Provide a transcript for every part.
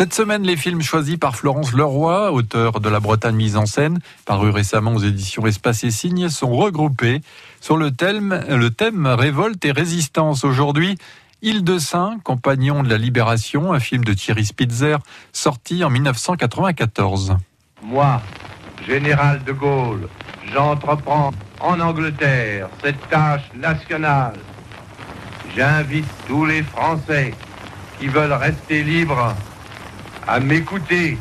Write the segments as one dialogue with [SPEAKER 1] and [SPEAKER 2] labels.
[SPEAKER 1] Cette semaine, les films choisis par Florence Leroy, auteur de La Bretagne mise en scène, paru récemment aux éditions Espace et Signes, sont regroupés sur le thème, le thème révolte et résistance. Aujourd'hui, Île de Saint, compagnon de la Libération, un film de Thierry Spitzer, sorti en 1994.
[SPEAKER 2] Moi, général de Gaulle, j'entreprends en Angleterre cette tâche nationale. J'invite tous les Français qui veulent rester libres à m'écouter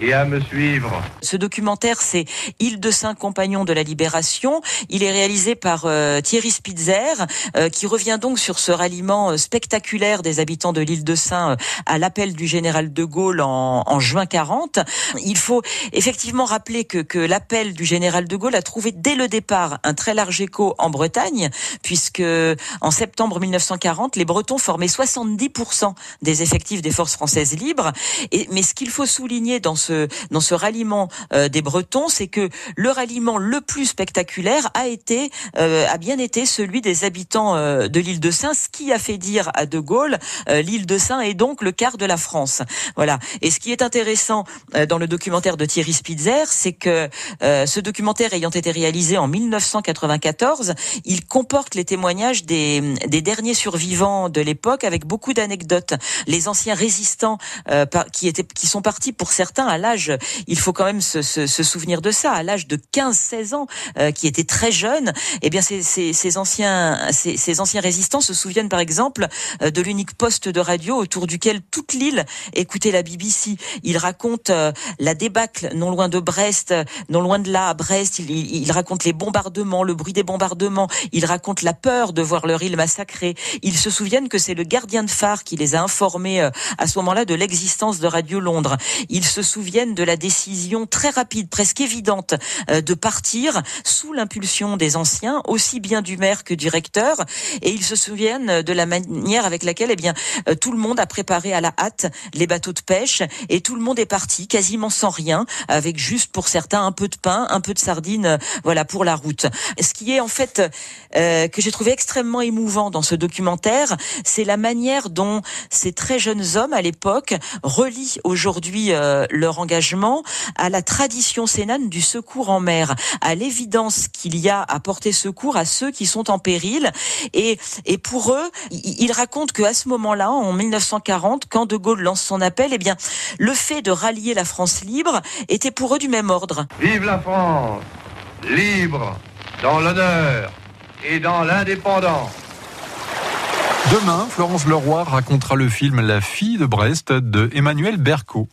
[SPEAKER 2] et à me suivre.
[SPEAKER 3] Ce documentaire, c'est Île de Saint Compagnon de la Libération. Il est réalisé par euh, Thierry Spitzer, euh, qui revient donc sur ce ralliement euh, spectaculaire des habitants de l'île de Saint à l'appel du général de Gaulle en, juin 40. Il faut effectivement rappeler que, l'appel du général de Gaulle a trouvé dès le départ un très large écho en Bretagne, puisque en septembre 1940, les Bretons formaient 70% des effectifs des forces françaises libres. Mais ce qu'il faut souligner dans ce dans ce ralliement euh, des Bretons, c'est que le ralliement le plus spectaculaire a été euh, a bien été celui des habitants euh, de l'île de Saint, ce qui a fait dire à De Gaulle l'île de Saint est donc le quart de la France. Voilà. Et ce qui est intéressant dans le documentaire de Thierry Spitzer, c'est que ce documentaire ayant été réalisé en 1994, il comporte les témoignages des, des derniers survivants de l'époque avec beaucoup d'anecdotes. Les anciens résistants qui étaient qui sont partis pour certains à l'âge, il faut quand même se, se, se souvenir de ça, à l'âge de 15-16 ans, euh, qui était très jeune, eh bien ces, ces, ces anciens, ces, ces, anciens résistants se souviennent par exemple euh, de l'unique poste de radio autour duquel toute l'île écoutait la BBC. Ils racontent euh, la débâcle non loin de Brest, non loin de là, à Brest. Ils, ils, racontent les bombardements, le bruit des bombardements. Ils racontent la peur de voir leur île massacrée. Ils se souviennent que c'est le gardien de phare qui les a informés à ce moment-là de l'existence de Radio Londres. Ils se souviennent souviennent de la décision très rapide, presque évidente, euh, de partir sous l'impulsion des anciens, aussi bien du maire que du recteur, et ils se souviennent de la manière avec laquelle, eh bien, euh, tout le monde a préparé à la hâte les bateaux de pêche, et tout le monde est parti quasiment sans rien, avec juste pour certains un peu de pain, un peu de sardines, euh, voilà, pour la route. Ce qui est en fait euh, que j'ai trouvé extrêmement émouvant dans ce documentaire, c'est la manière dont ces très jeunes hommes à l'époque relient aujourd'hui euh, leur engagement à la tradition sénane du secours en mer, à l'évidence qu'il y a à porter secours à ceux qui sont en péril. Et, et pour eux, ils racontent qu'à ce moment-là, en 1940, quand De Gaulle lance son appel, eh bien, le fait de rallier la France libre était pour eux du même ordre.
[SPEAKER 2] Vive la France, libre, dans l'honneur et dans l'indépendance.
[SPEAKER 1] Demain, Florence Leroy racontera le film La fille de Brest de Emmanuel Berco.